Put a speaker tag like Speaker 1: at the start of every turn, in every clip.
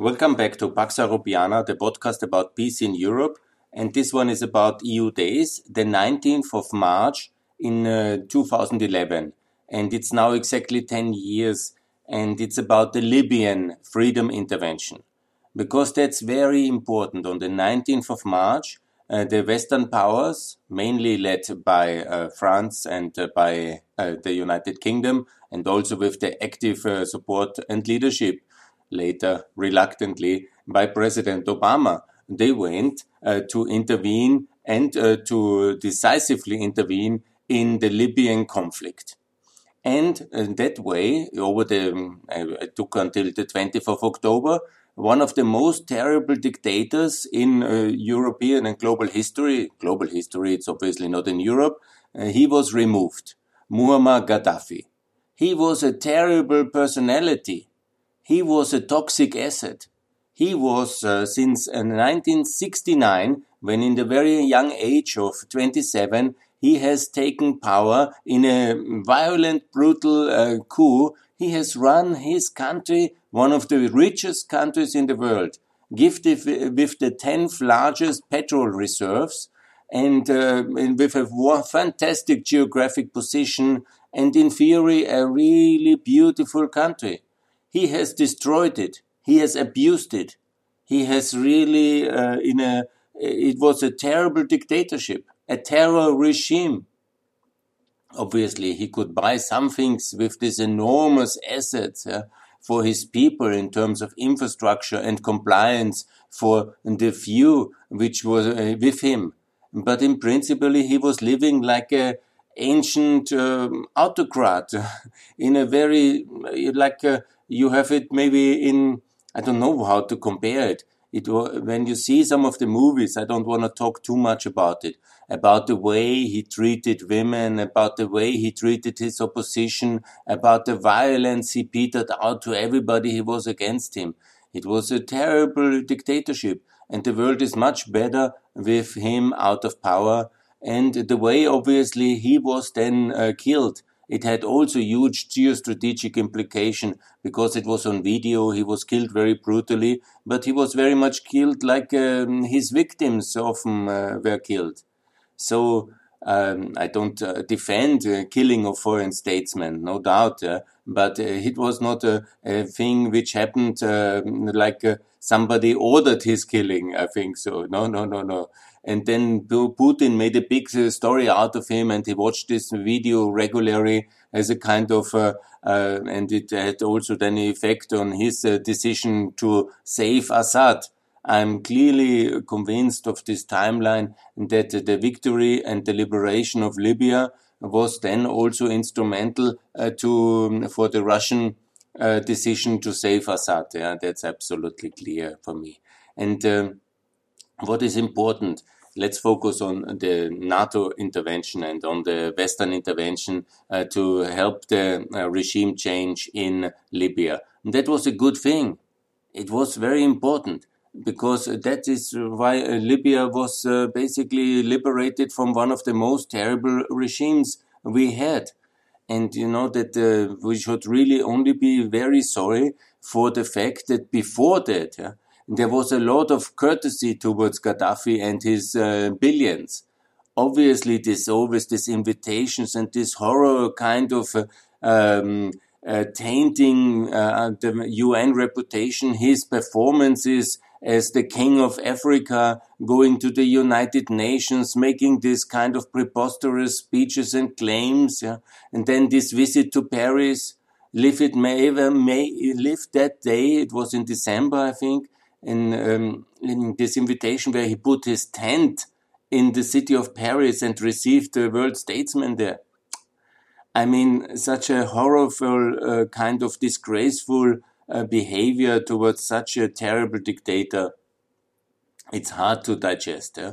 Speaker 1: Welcome back to Pax Europiana, the podcast about peace in Europe. And this one is about EU days, the 19th of March in uh, 2011. And it's now exactly 10 years. And it's about the Libyan freedom intervention. Because that's very important. On the 19th of March, uh, the Western powers, mainly led by uh, France and uh, by uh, the United Kingdom, and also with the active uh, support and leadership later reluctantly by President Obama. They went uh, to intervene and uh, to decisively intervene in the Libyan conflict. And in that way, over the, um, it took until the 20th of October, one of the most terrible dictators in uh, European and global history, global history, it's obviously not in Europe, uh, he was removed. Muammar Gaddafi. He was a terrible personality. He was a toxic asset. He was uh, since 1969, uh, when in the very young age of 27, he has taken power in a violent, brutal uh, coup. He has run his country, one of the richest countries in the world, gifted with the 10th largest petrol reserves and, uh, and with a fantastic geographic position and in theory a really beautiful country. He has destroyed it. He has abused it. He has really, uh, in a, it was a terrible dictatorship, a terror regime. Obviously, he could buy some things with these enormous assets uh, for his people in terms of infrastructure and compliance for the few which was uh, with him. But in principle, he was living like a ancient um, autocrat in a very, like a, you have it maybe in I don't know how to compare it. It when you see some of the movies, I don't want to talk too much about it. About the way he treated women, about the way he treated his opposition, about the violence he petered out to everybody who was against him. It was a terrible dictatorship, and the world is much better with him out of power. And the way, obviously, he was then uh, killed it had also huge geostrategic implication because it was on video. He was killed very brutally, but he was very much killed like um, his victims often uh, were killed. So um, I don't uh, defend uh, killing of foreign statesmen, no doubt, uh, but uh, it was not a, a, thing which happened um, like uh, somebody ordered his killing. I think so. No, no, no, no. And then Putin made a big uh, story out of him, and he watched this video regularly as a kind of, uh, uh, and it had also then an effect on his uh, decision to save Assad. I'm clearly convinced of this timeline that the victory and the liberation of Libya was then also instrumental uh, to um, for the Russian uh, decision to save Assad. Yeah, that's absolutely clear for me. And um, what is important? Let's focus on the NATO intervention and on the Western intervention uh, to help the uh, regime change in Libya. And that was a good thing. It was very important because that is why uh, Libya was uh, basically liberated from one of the most terrible regimes we had. And you know that uh, we should really only be very sorry for the fact that before that, yeah, there was a lot of courtesy towards Gaddafi and his uh, billions. Obviously, there's always these invitations and this horror kind of uh, um, uh, tainting uh, the UN reputation, his performances as the king of Africa, going to the United Nations, making this kind of preposterous speeches and claims, yeah? and then this visit to Paris. Live it may, may live that day. It was in December, I think in, um, in this invitation where he put his tent in the city of Paris and received the world statesman there. I mean, such a horrible, uh, kind of disgraceful uh, behavior towards such a terrible dictator. It's hard to digest. Yeah?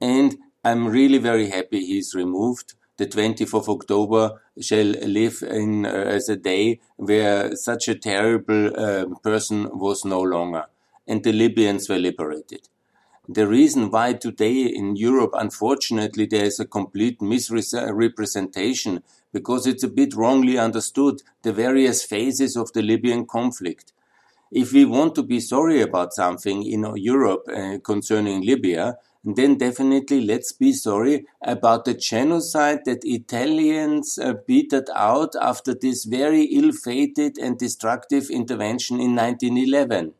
Speaker 1: And I'm really very happy he's removed. The 20th of October shall live in uh, as a day where such a terrible uh, person was no longer and the Libyans were liberated. The reason why today in Europe, unfortunately, there is a complete misrepresentation because it's a bit wrongly understood the various phases of the Libyan conflict. if we want to be sorry about something in Europe uh, concerning Libya, then definitely let's be sorry about the genocide that Italians uh, out after this very ill-fated and destructive intervention in 1911.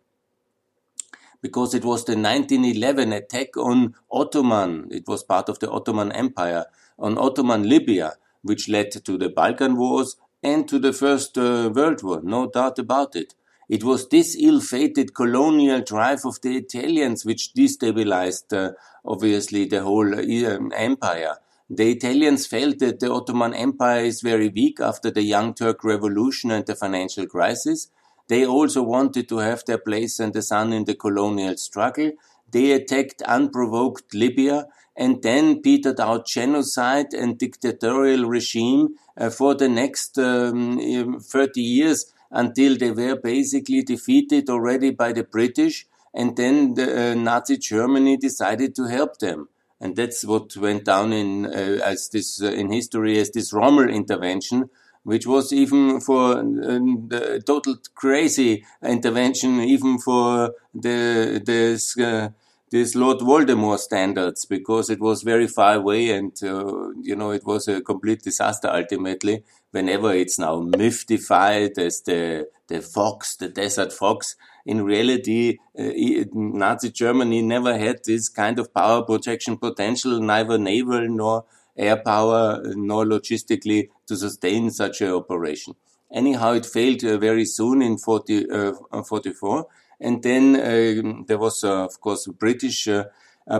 Speaker 1: Because it was the 1911 attack on Ottoman, it was part of the Ottoman Empire, on Ottoman Libya, which led to the Balkan Wars and to the First uh, World War, no doubt about it. It was this ill-fated colonial drive of the Italians which destabilized, uh, obviously, the whole uh, empire. The Italians felt that the Ottoman Empire is very weak after the Young Turk Revolution and the financial crisis. They also wanted to have their place and the sun in the colonial struggle. They attacked unprovoked Libya and then petered out genocide and dictatorial regime uh, for the next um, 30 years until they were basically defeated already by the British, and then the, uh, Nazi Germany decided to help them. And that's what went down in uh, as this uh, in history as this Rommel intervention, which was even for um, the total crazy intervention, even for the this uh, this Lord Voldemort standards, because it was very far away, and uh, you know it was a complete disaster ultimately whenever it's now mythified as the the fox, the desert fox. In reality, uh, Nazi Germany never had this kind of power projection potential, neither naval nor air power, nor logistically to sustain such an operation. Anyhow, it failed uh, very soon in 40, uh, 44. And then uh, there was, uh, of course, British uh,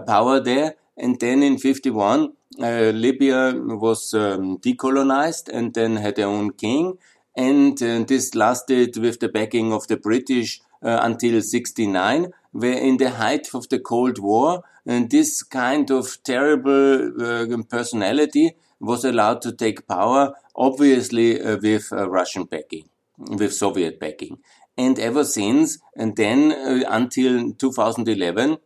Speaker 1: power there. And then in 51, uh, Libya was um, decolonized and then had their own king. And uh, this lasted with the backing of the British uh, until 69, where in the height of the Cold War, and this kind of terrible uh, personality was allowed to take power, obviously uh, with uh, Russian backing, with Soviet backing. And ever since, and then until 2011,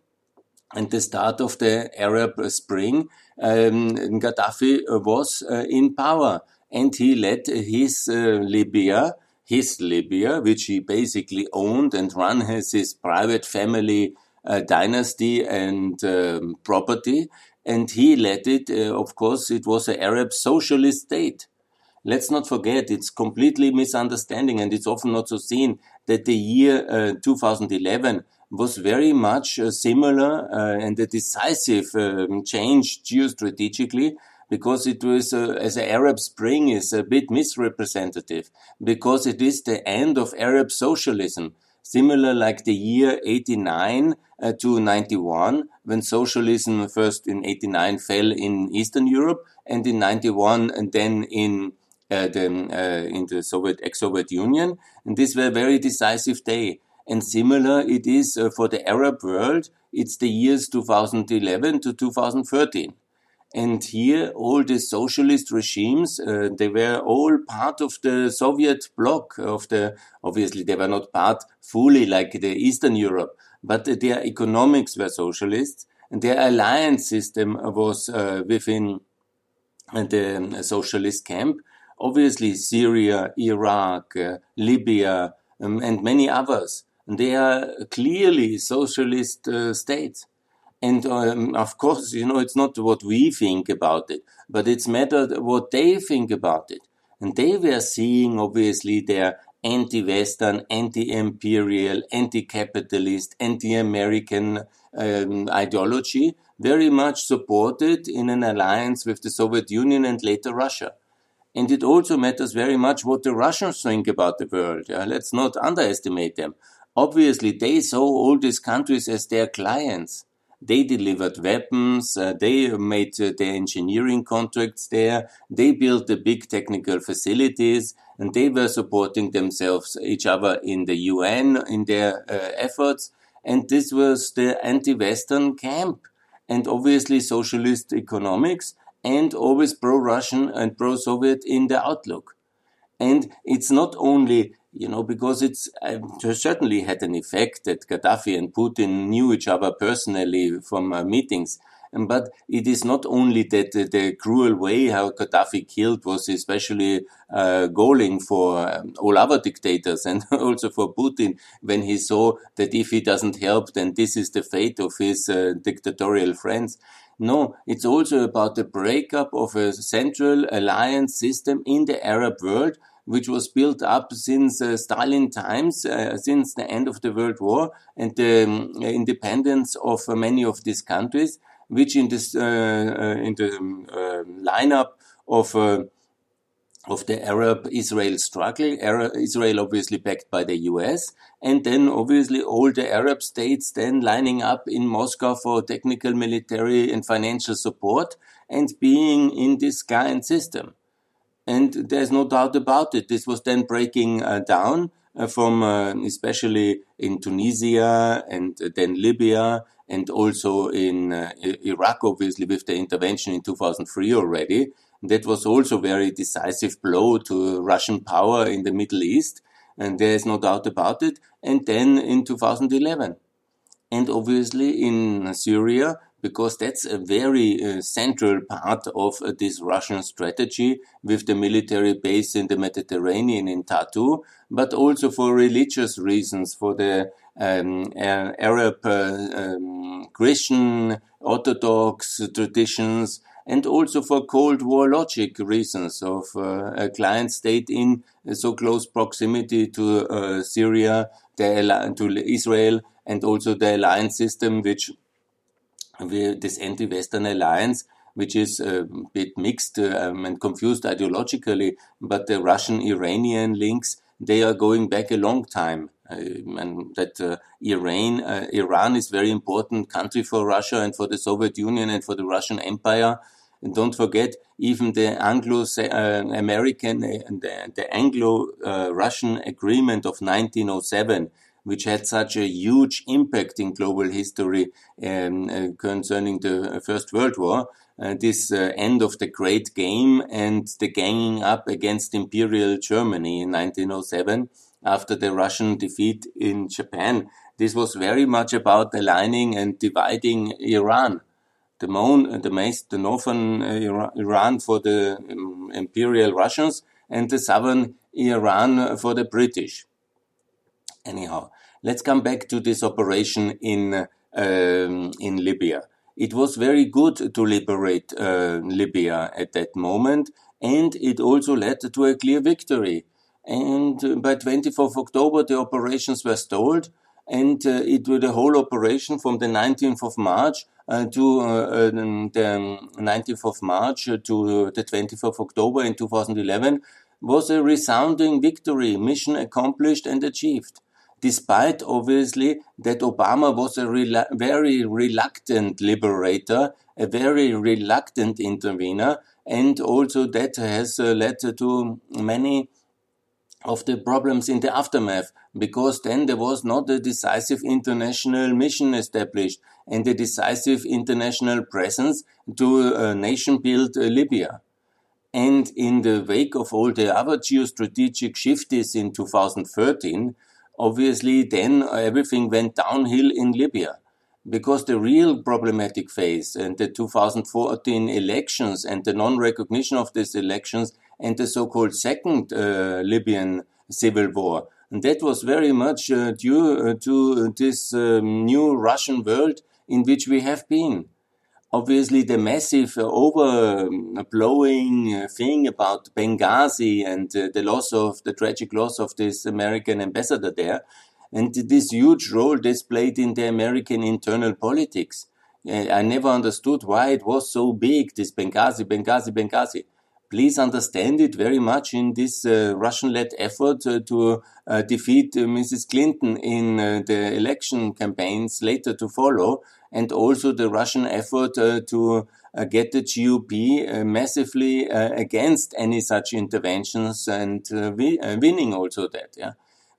Speaker 1: and the start of the Arab Spring, um, Gaddafi was uh, in power and he led his uh, Libya, his Libya, which he basically owned and run as his private family uh, dynasty and um, property. And he led it, uh, of course, it was an Arab socialist state. Let's not forget, it's completely misunderstanding and it's often not so seen that the year uh, 2011 was very much uh, similar uh, and a decisive um, change geostrategically because it was, uh, as an Arab Spring is a bit misrepresentative because it is the end of Arab socialism. Similar like the year 89 uh, to 91 when socialism first in 89 fell in Eastern Europe and in 91 and then in uh, the, uh, in the Soviet ex-Soviet Union. And this were a very decisive day. And similar it is uh, for the Arab world. It's the years 2011 to 2013. And here, all the socialist regimes, uh, they were all part of the Soviet bloc of the, obviously they were not part fully like the Eastern Europe, but their economics were socialist and their alliance system was uh, within the um, socialist camp. Obviously Syria, Iraq, uh, Libya, um, and many others. They are clearly socialist uh, states. And um, of course, you know, it's not what we think about it, but it's matter what they think about it. And they were seeing, obviously, their anti-Western, anti-imperial, anti-capitalist, anti-American um, ideology very much supported in an alliance with the Soviet Union and later Russia. And it also matters very much what the Russians think about the world. Uh, let's not underestimate them. Obviously, they saw all these countries as their clients. They delivered weapons, uh, they made uh, engineering contracts there, they built the big technical facilities, and they were supporting themselves, each other in the UN, in their uh, efforts. And this was the anti-Western camp. And obviously socialist economics and always pro-Russian and pro-Soviet in the outlook. And it's not only you know, because it's uh, certainly had an effect that Gaddafi and Putin knew each other personally from uh, meetings. but it is not only that the, the cruel way how Gaddafi killed was especially uh, galling for um, all other dictators and also for Putin when he saw that if he doesn't help, then this is the fate of his uh, dictatorial friends. No, it's also about the breakup of a central alliance system in the Arab world which was built up since uh, Stalin times, uh, since the end of the World War and the um, independence of uh, many of these countries, which in this uh, uh, in the um, lineup of of the Arab-Israel struggle, Israel obviously backed by the US, and then obviously all the Arab states then lining up in Moscow for technical, military, and financial support, and being in this giant system. And there's no doubt about it. This was then breaking uh, down uh, from uh, especially in Tunisia and then Libya and also in uh, Iraq, obviously with the intervention in 2003 already. That was also very decisive blow to Russian power in the Middle East. And there is no doubt about it. And then in 2011. And obviously in Syria, because that's a very uh, central part of uh, this Russian strategy with the military base in the Mediterranean in Tartus, but also for religious reasons, for the um, uh, Arab uh, um, Christian Orthodox traditions, and also for Cold War logic reasons of uh, a client state in so close proximity to uh, Syria, to Israel, and also the alliance system, which this anti-Western alliance, which is a bit mixed um, and confused ideologically, but the Russian-Iranian links, they are going back a long time. Uh, and that uh, Iran, uh, Iran is very important country for Russia and for the Soviet Union and for the Russian Empire. And don't forget, even the Anglo-American, uh, the, the Anglo-Russian agreement of 1907, which had such a huge impact in global history um, uh, concerning the First World War. Uh, this uh, end of the great game and the ganging up against Imperial Germany in 1907 after the Russian defeat in Japan. This was very much about aligning and dividing Iran. The, Mon, the, Mace, the northern uh, Iran for the um, Imperial Russians and the southern Iran for the British. Anyhow, let's come back to this operation in um, in Libya. It was very good to liberate uh, Libya at that moment, and it also led to a clear victory. And uh, by 24th of October, the operations were stalled, and uh, it was the whole operation from the 19th of March uh, to uh, um, the 19th of March to the 20th of October in 2011 was a resounding victory, mission accomplished and achieved despite obviously that Obama was a rela very reluctant liberator, a very reluctant intervener, and also that has uh, led to many of the problems in the aftermath, because then there was not a decisive international mission established and a decisive international presence to uh, nation build uh, Libya. And in the wake of all the other geostrategic shifts in 2013, obviously then everything went downhill in Libya because the real problematic phase and the 2014 elections and the non-recognition of these elections and the so-called second uh, Libyan civil war. And that was very much uh, due uh, to this um, new Russian world in which we have been obviously the massive uh, overblowing uh, thing about Benghazi and uh, the loss of the tragic loss of this American ambassador there, and this huge role this played in the American internal politics. I never understood why it was so big, this Benghazi, Benghazi, Benghazi. Please understand it very much in this uh, Russian-led effort uh, to defeat Mrs. Clinton in the election campaigns later to follow and also the Russian effort uh, to uh, get the GOP uh, massively against any such interventions and winning also that, yeah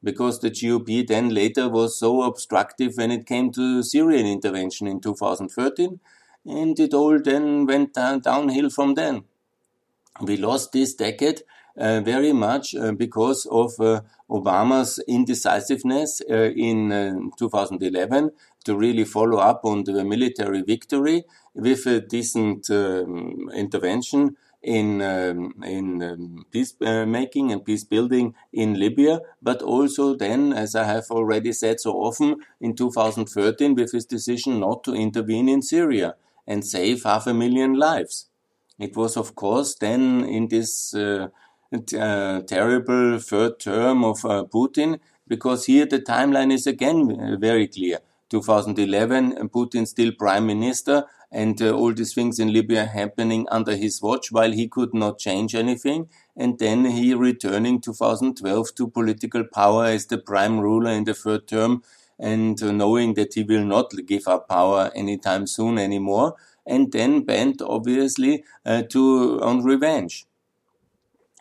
Speaker 1: because the GOP then later was so obstructive when it came to Syrian intervention in 2013, and it all then went down, downhill from then. We lost this decade uh, very much uh, because of uh, Obama's indecisiveness uh, in uh, 2011 to really follow up on the military victory with a decent um, intervention in um, in um, peace uh, making and peace building in Libya, but also then, as I have already said so often, in 2013 with his decision not to intervene in Syria and save half a million lives. It was, of course, then in this uh, uh, terrible third term of uh, Putin, because here the timeline is again uh, very clear. 2011, Putin still prime minister, and uh, all these things in Libya happening under his watch while he could not change anything. And then he returning 2012 to political power as the prime ruler in the third term and uh, knowing that he will not give up power anytime soon anymore. And then bent obviously uh, to on revenge.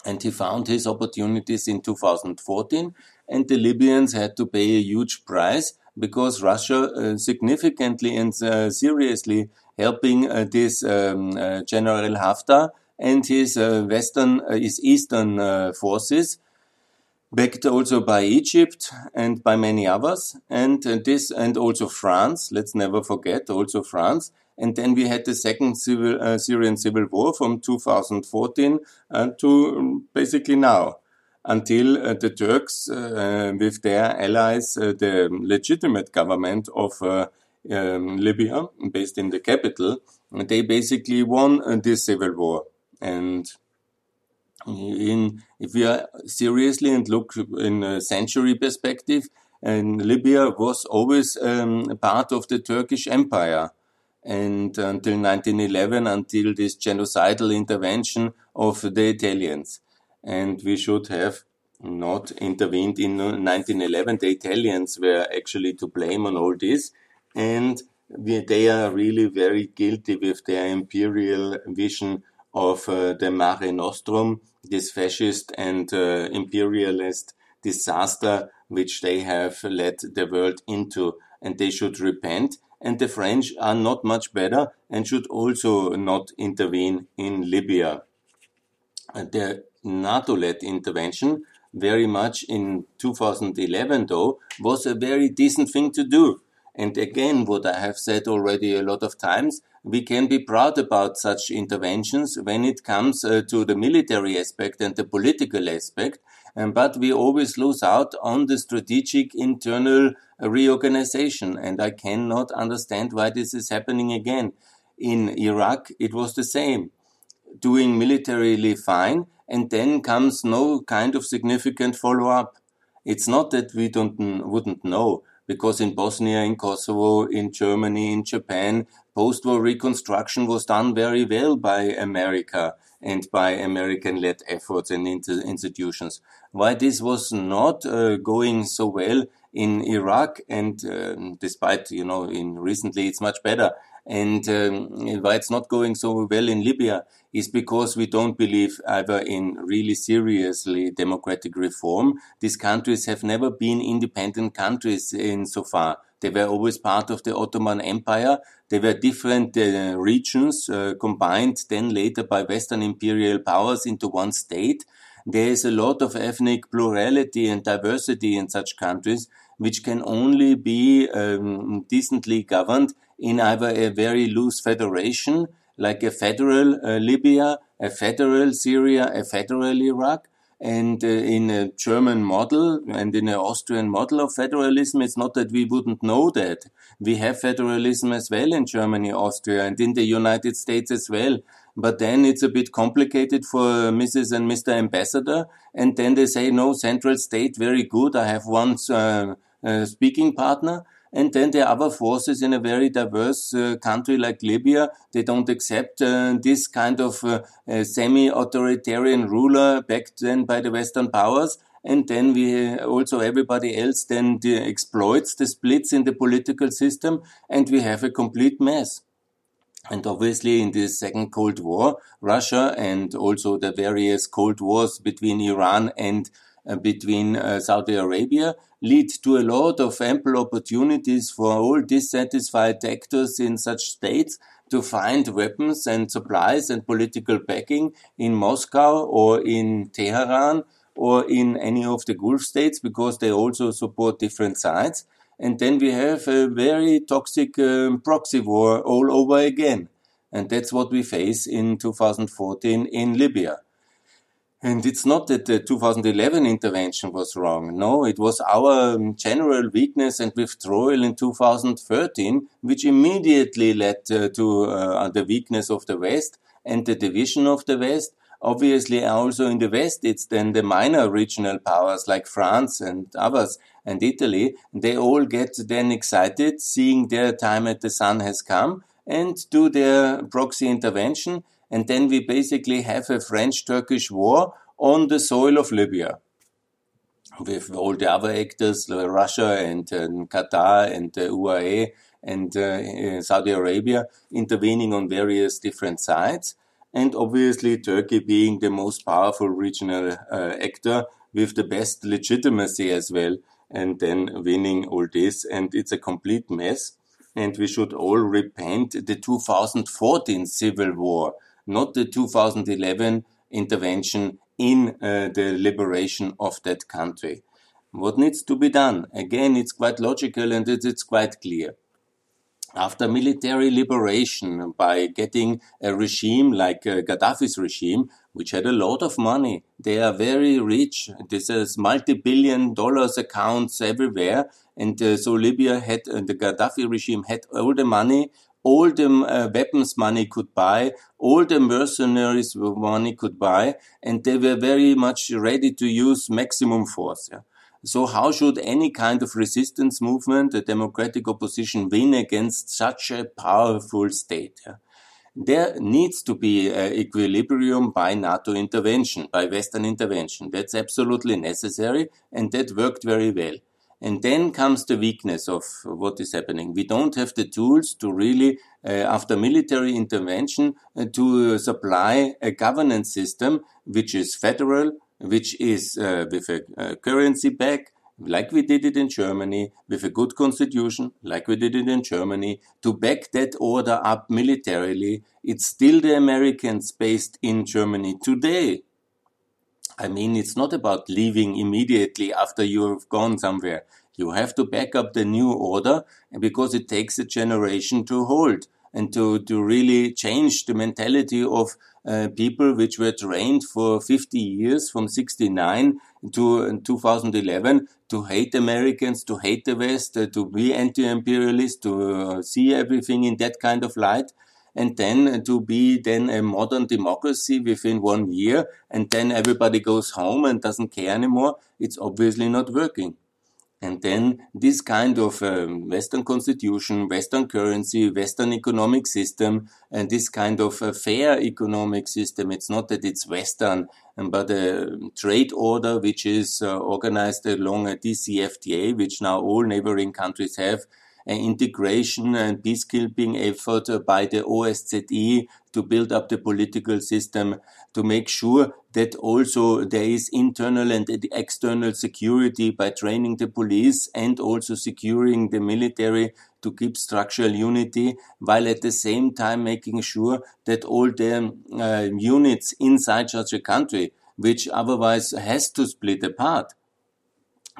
Speaker 1: And he found his opportunities in 2014 and the Libyans had to pay a huge price because Russia uh, significantly and uh, seriously helping uh, this um, uh, General Haftar and his uh, western, his eastern forces, backed also by Egypt and by many others, and this and also France. Let's never forget also France. And then we had the second civil, uh, Syrian civil war from 2014 uh, to basically now, until uh, the Turks, with their allies, the legitimate government of um, Libya, based in the capital, they basically won uh, this civil war. And in, if we are seriously and look in a century perspective, and Libya was always um, part of the Turkish Empire. And until 1911, until this genocidal intervention of the Italians. And we should have not intervened in 1911. The Italians were actually to blame on all this and they are really very guilty with their imperial vision of uh, the Mare Nostrum, this fascist and uh, imperialist disaster which they have led the world into, and they should repent. And the French are not much better and should also not intervene in Libya. The NATO-led intervention, very much in 2011 though, was a very decent thing to do and again, what I have said already a lot of times, we can be proud about such interventions when it comes uh, to the military aspect and the political aspect. Um, but we always lose out on the strategic internal reorganization. And I cannot understand why this is happening again. In Iraq, it was the same. Doing militarily fine, and then comes no kind of significant follow up. It's not that we don't wouldn't know because in Bosnia, in Kosovo, in Germany, in Japan, post-war reconstruction was done very well by America and by American-led efforts and institutions. Why this was not uh, going so well in Iraq, and uh, despite you know, in recently it's much better, and um, why it's not going so well in Libya is because we don't believe either in really seriously democratic reform. These countries have never been independent countries in so far. They were always part of the Ottoman Empire. They were different uh, regions uh, combined then later by Western imperial powers into one state. There is a lot of ethnic plurality and diversity in such countries, which can only be um, decently governed in either a very loose federation, like a federal uh, Libya, a federal Syria, a federal Iraq, and uh, in a German model and in an Austrian model of federalism, it's not that we wouldn't know that. We have federalism as well in Germany, Austria, and in the United States as well. But then it's a bit complicated for Mrs. and Mr. Ambassador. And then they say, no, central state, very good. I have one uh, uh, speaking partner. And then are other forces in a very diverse uh, country like Libya. They don't accept uh, this kind of uh, semi-authoritarian ruler backed then by the Western powers. And then we also everybody else then exploits the splits in the political system, and we have a complete mess. And obviously, in the Second Cold War, Russia and also the various Cold Wars between Iran and uh, between uh, Saudi Arabia lead to a lot of ample opportunities for all dissatisfied actors in such states to find weapons and supplies and political backing in Moscow or in Tehran or in any of the Gulf states because they also support different sides. And then we have a very toxic um, proxy war all over again. And that's what we face in 2014 in Libya. And it's not that the 2011 intervention was wrong. No, it was our um, general weakness and withdrawal in 2013, which immediately led uh, to uh, the weakness of the West and the division of the West. Obviously, also in the West, it's then the minor regional powers like France and others and Italy. They all get then excited seeing their time at the sun has come and do their proxy intervention and then we basically have a French-Turkish war on the soil of Libya with all the other actors, Russia and uh, Qatar and the UAE and uh, Saudi Arabia intervening on various different sides. And obviously Turkey being the most powerful regional uh, actor with the best legitimacy as well and then winning all this. And it's a complete mess. And we should all repent the 2014 civil war not the 2011 intervention in uh, the liberation of that country. What needs to be done? Again, it's quite logical and it's quite clear. After military liberation, by getting a regime like uh, Gaddafi's regime, which had a lot of money, they are very rich. This is multi-billion dollars accounts everywhere. And uh, so Libya had, uh, the Gaddafi regime had all the money all the uh, weapons money could buy, all the mercenaries money could buy, and they were very much ready to use maximum force. Yeah? So how should any kind of resistance movement, a democratic opposition, win against such a powerful state? There needs to be an equilibrium by NATO intervention, by Western intervention. That's absolutely necessary, and that worked very well. And then comes the weakness of what is happening. We don't have the tools to really, uh, after military intervention, uh, to supply a governance system which is federal, which is uh, with a, a currency back, like we did it in Germany, with a good constitution, like we did it in Germany, to back that order up militarily. It's still the Americans based in Germany today I mean, it's not about leaving immediately after you've gone somewhere. You have to back up the new order because it takes a generation to hold and to, to really change the mentality of uh, people which were trained for 50 years from 69 to 2011 to hate Americans, to hate the West, uh, to be anti-imperialist, to uh, see everything in that kind of light and then to be then a modern democracy within one year and then everybody goes home and doesn't care anymore, it's obviously not working. And then this kind of um, Western constitution, Western currency, Western economic system, and this kind of uh, fair economic system, it's not that it's Western, um, but a trade order which is uh, organized along a DCFTA, which now all neighboring countries have, an integration and peacekeeping effort by the OSCE to build up the political system to make sure that also there is internal and external security by training the police and also securing the military to keep structural unity while at the same time making sure that all the uh, units inside such a country which otherwise has to split apart.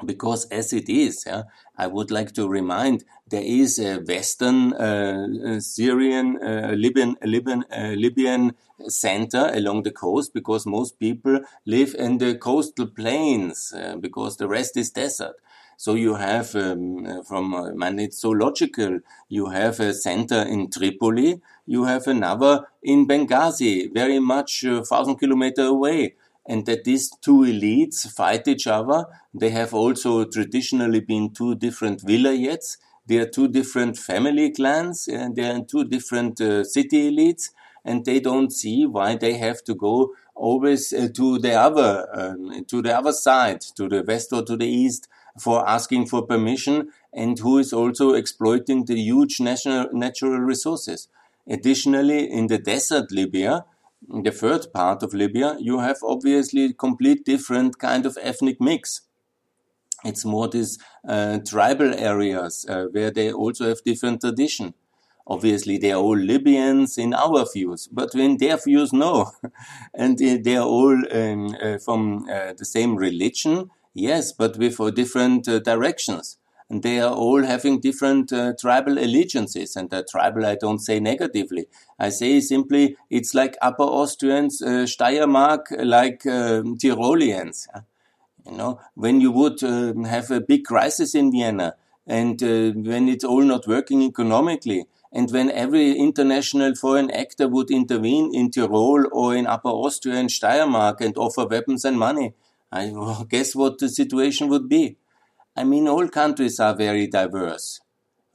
Speaker 1: Because as it is, yeah, I would like to remind there is a Western uh, uh Syrian, uh, Libyan, Libyan, uh, Libyan center along the coast because most people live in the coastal plains uh, because the rest is desert. So you have um, from, uh, and it's so logical. You have a center in Tripoli. You have another in Benghazi, very much a thousand kilometer away and that these two elites fight each other. They have also traditionally been two different vilayets. They are two different family clans and they are two different uh, city elites and they don't see why they have to go always uh, to the other, um, to the other side, to the west or to the east for asking for permission and who is also exploiting the huge national, natural resources. Additionally, in the desert Libya, in the third part of Libya, you have obviously complete different kind of ethnic mix. It's more these uh, tribal areas uh, where they also have different tradition. Obviously, they are all Libyans in our views, but in their views, no. and they are all um, uh, from uh, the same religion, yes, but with uh, different uh, directions. And they are all having different uh, tribal allegiances. And the tribal, I don't say negatively. I say simply, it's like Upper Austrians, uh, Steiermark, like um, Tyroleans. You know, when you would um, have a big crisis in Vienna, and when it's all not working economically, and when every international foreign actor would intervene in Tyrol or in Upper Austria and Steiermark and offer weapons and money, I guess what the situation would be. I mean, all countries are very diverse.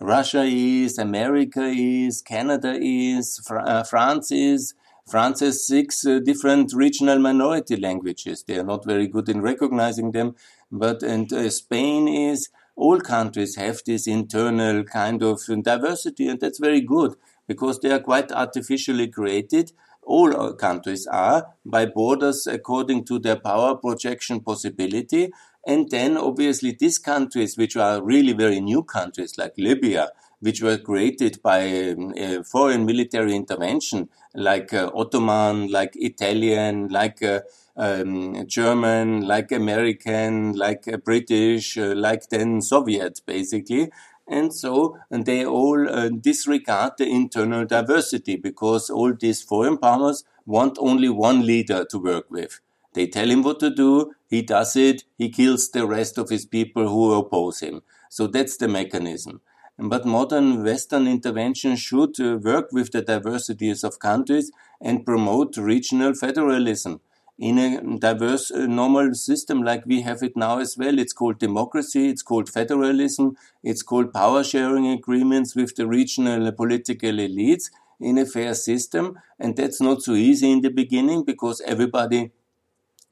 Speaker 1: Russia is, America is, Canada is, Fr uh, France is. France has six uh, different regional minority languages. They are not very good in recognizing them, but and uh, Spain is all countries have this internal kind of diversity, and that's very good because they are quite artificially created. All countries are by borders according to their power projection possibility. And then obviously these countries, which are really very new countries like Libya, which were created by um, foreign military intervention, like uh, Ottoman, like Italian, like uh, um, German, like American, like uh, British, uh, like then Soviet, basically. And so and they all uh, disregard the internal diversity because all these foreign powers want only one leader to work with. They tell him what to do, he does it, he kills the rest of his people who oppose him. So that's the mechanism. But modern Western intervention should uh, work with the diversities of countries and promote regional federalism in a diverse uh, normal system like we have it now as well. It's called democracy, it's called federalism, it's called power sharing agreements with the regional political elites in a fair system. And that's not so easy in the beginning because everybody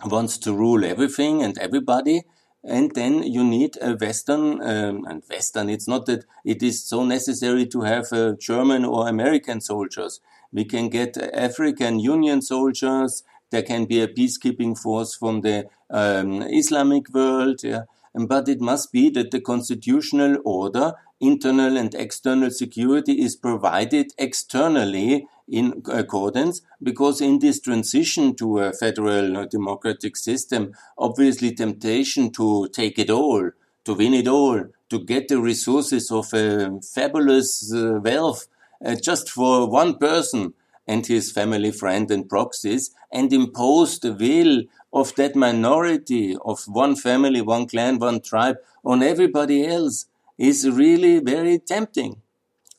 Speaker 1: wants to rule everything and everybody. And then you need a Western, um, and Western, it's not that it is so necessary to have uh, German or American soldiers. We can get African Union soldiers, there can be a peacekeeping force from the um, Islamic world, yeah. but it must be that the constitutional order, internal and external security is provided externally in accordance because in this transition to a federal democratic system, obviously temptation to take it all, to win it all, to get the resources of a fabulous uh, wealth uh, just for one person and his family, friend, and proxies, and impose the will of that minority of one family, one clan, one tribe on everybody else is really very tempting.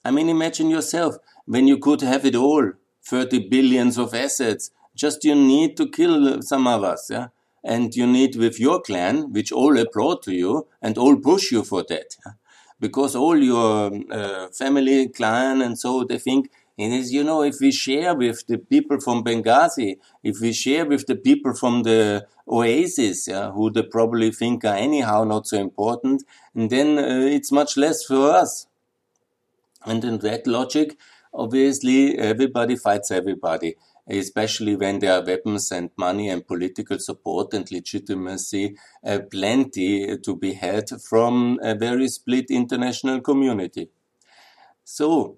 Speaker 1: I mean, imagine yourself when you could have it all 30 billions of assets. Just you need to kill some of us, yeah? And you need with your clan, which all applaud to you and all push you for that. Yeah? Because all your uh, family, clan, and so they think and as you know, if we share with the people from Benghazi, if we share with the people from the oasis, yeah, who they probably think are anyhow not so important, and then uh, it's much less for us. And in that logic, obviously, everybody fights everybody, especially when there are weapons and money and political support and legitimacy, uh, plenty to be had from a very split international community. So,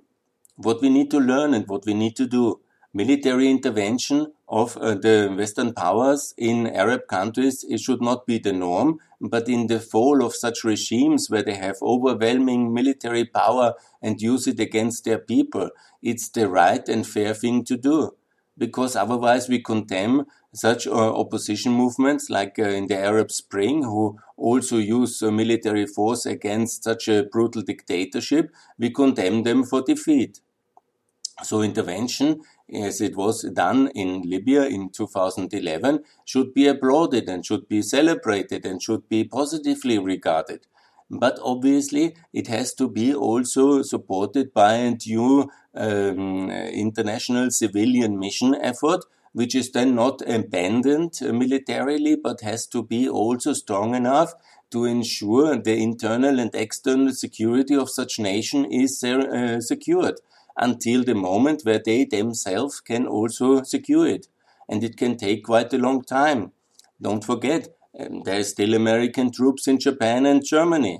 Speaker 1: what we need to learn and what we need to do. Military intervention of uh, the Western powers in Arab countries it should not be the norm, but in the fall of such regimes where they have overwhelming military power and use it against their people, it's the right and fair thing to do. Because otherwise we condemn such uh, opposition movements like uh, in the Arab Spring, who also use uh, military force against such a brutal dictatorship, we condemn them for defeat. So intervention, as it was done in Libya in 2011, should be applauded and should be celebrated and should be positively regarded. But obviously, it has to be also supported by a due um, international civilian mission effort, which is then not abandoned militarily, but has to be also strong enough to ensure the internal and external security of such nation is uh, secured until the moment where they themselves can also secure it. And it can take quite a long time. Don't forget, um, there are still American troops in Japan and Germany.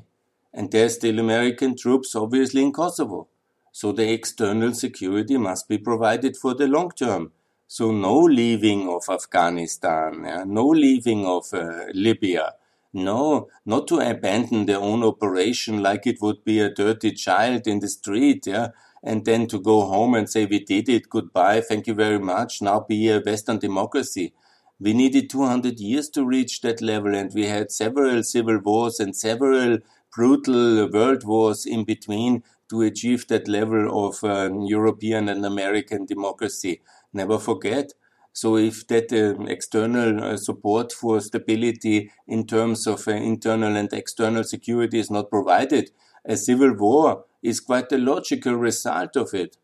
Speaker 1: And there are still American troops, obviously, in Kosovo. So the external security must be provided for the long term. So no leaving of Afghanistan, yeah? no leaving of uh, Libya. No, not to abandon their own operation like it would be a dirty child in the street, yeah, and then to go home and say we did it, goodbye, thank you very much. Now be a Western democracy. We needed 200 years to reach that level, and we had several civil wars and several brutal world wars in between to achieve that level of uh, European and American democracy. Never forget. So if that uh, external uh, support for stability in terms of uh, internal and external security is not provided, a civil war is quite a logical result of it.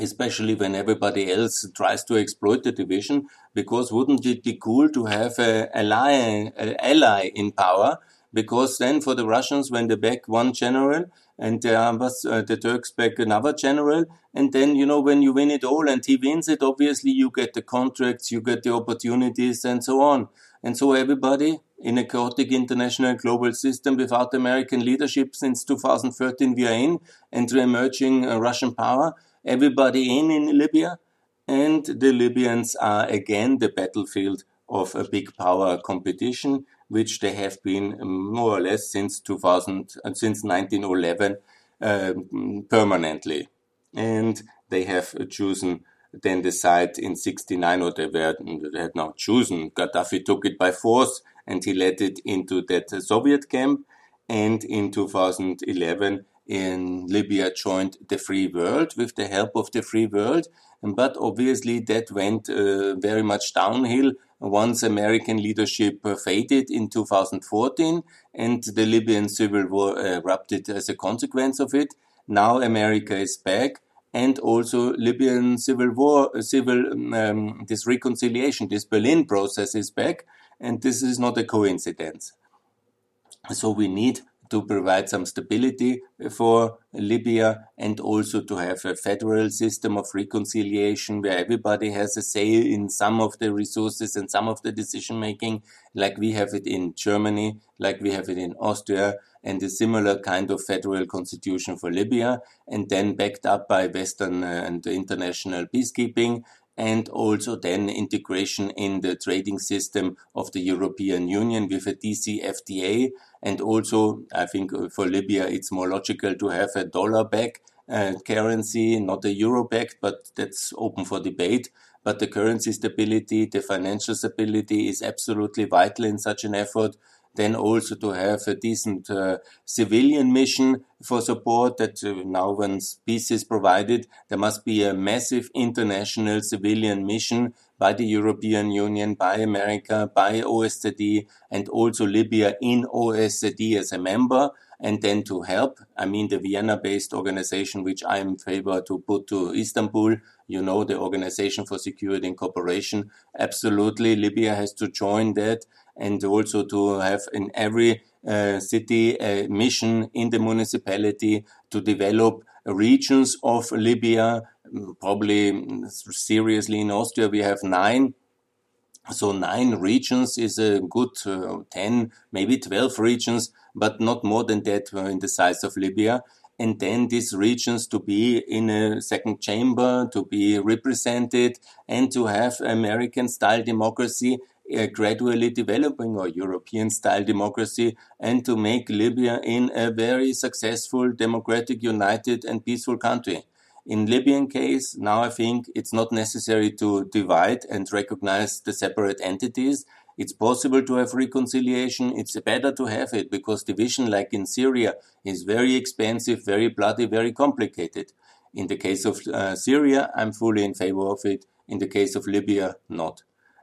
Speaker 1: Especially when everybody else tries to exploit the division, because wouldn't it be cool to have an ally, a ally in power because then for the Russians, when they back one general and the, uh, the Turks back another general, and then, you know, when you win it all and he wins it, obviously you get the contracts, you get the opportunities and so on. And so everybody in a chaotic international global system without American leadership since 2013 we are in and re emerging uh, Russian power, everybody in in Libya, and the Libyans are again the battlefield of a big power competition which they have been more or less since 2000, uh, since 1911, uh, permanently. And they have chosen then the site in 69, or they, were, they had not chosen. Gaddafi took it by force and he led it into that Soviet camp. And in 2011, in Libya joined the free world with the help of the free world. But obviously that went uh, very much downhill once American leadership faded in 2014 and the Libyan civil war erupted as a consequence of it. Now America is back and also Libyan civil war, uh, civil, um, this reconciliation, this Berlin process is back. And this is not a coincidence. So we need to provide some stability for Libya and also to have a federal system of reconciliation where everybody has a say in some of the resources and some of the decision making, like we have it in Germany, like we have it in Austria, and a similar kind of federal constitution for Libya, and then backed up by Western uh, and international peacekeeping and also then integration in the trading system of the European Union with a DCFTA. And also, I think uh, for Libya, it's more logical to have a dollar back uh, currency, not a euro backed, but that's open for debate. But the currency stability, the financial stability is absolutely vital in such an effort then also to have a decent uh, civilian mission for support that uh, now when peace is provided, there must be a massive international civilian mission by the European Union, by America, by OSCE, and also Libya in OSCE as a member and then to help. I mean, the Vienna based organization, which I am favor to put to Istanbul, you know, the Organization for Security and Cooperation. Absolutely, Libya has to join that and also to have in every uh, city a mission in the municipality to develop regions of Libya. Probably seriously in Austria, we have nine. So nine regions is a good uh, 10, maybe 12 regions, but not more than that uh, in the size of Libya and then these regions to be in a second chamber, to be represented, and to have American style democracy uh, gradually developing or European style democracy and to make Libya in a very successful, democratic, united and peaceful country. In Libyan case, now I think it's not necessary to divide and recognize the separate entities. It's possible to have reconciliation. It's better to have it because division, like in Syria, is very expensive, very bloody, very complicated. In the case of uh, Syria, I'm fully in favor of it. In the case of Libya, not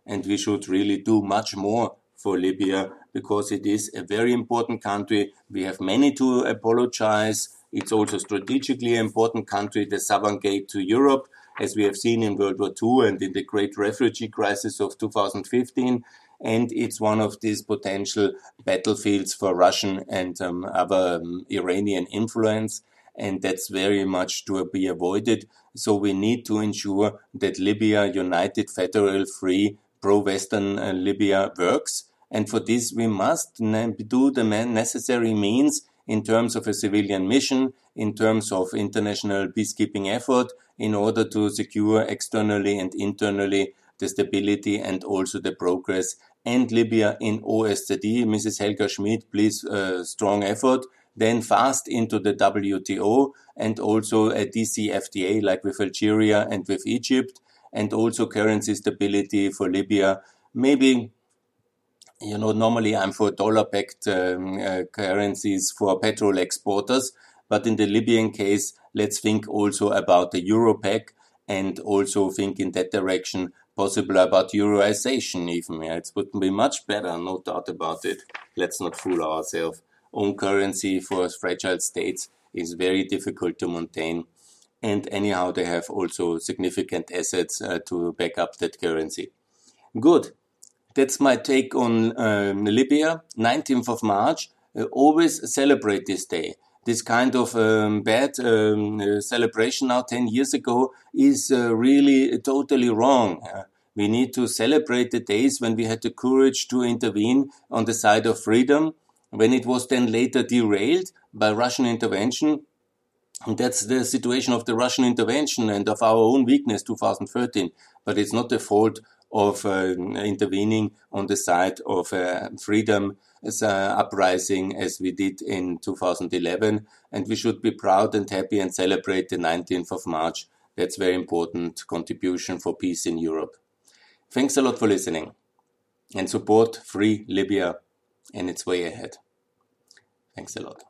Speaker 1: and we should really do much more for Libya because it is a very important country. We have many to apologize. It's also strategically important country, the southern gate to Europe, as we have seen in World War II and in the great refugee crisis of 2015. And it's one of these potential battlefields for Russian and um, other um, Iranian influence. And that's very much to be avoided. So we need to ensure that Libya, united, federal, free, pro-Western uh, Libya works. And for this, we must do the necessary means in terms of a civilian mission, in terms of international peacekeeping effort, in order to secure externally and internally the stability and also the progress and Libya in OSCE. Mrs. Helga Schmid, please, uh, strong effort. Then fast into the WTO and also a DCFTA like with Algeria and with Egypt and also currency stability for Libya. Maybe you know, normally I'm for dollar-backed um, uh, currencies for petrol exporters, but in the Libyan case, let's think also about the euro pack and also think in that direction, possible about euroization even. Yeah, it would be much better, no doubt about it. Let's not fool ourselves. Own currency for fragile states is very difficult to maintain. And anyhow, they have also significant assets uh, to back up that currency. Good. That's my take on um, Libya. 19th of March. Uh, always celebrate this day. This kind of um, bad um, uh, celebration now 10 years ago is uh, really totally wrong. we need to celebrate the days when we had the courage to intervene on the side of freedom, when it was then later derailed by Russian intervention. And that's the situation of the Russian intervention and of our own weakness 2013. But it's not the fault of uh, intervening on the side of uh, freedom uh, uprising as we did in 2011. And we should be proud and happy and celebrate the 19th of March. That's very important contribution for peace in Europe. Thanks a lot for listening and support free Libya and its way ahead. Thanks a lot.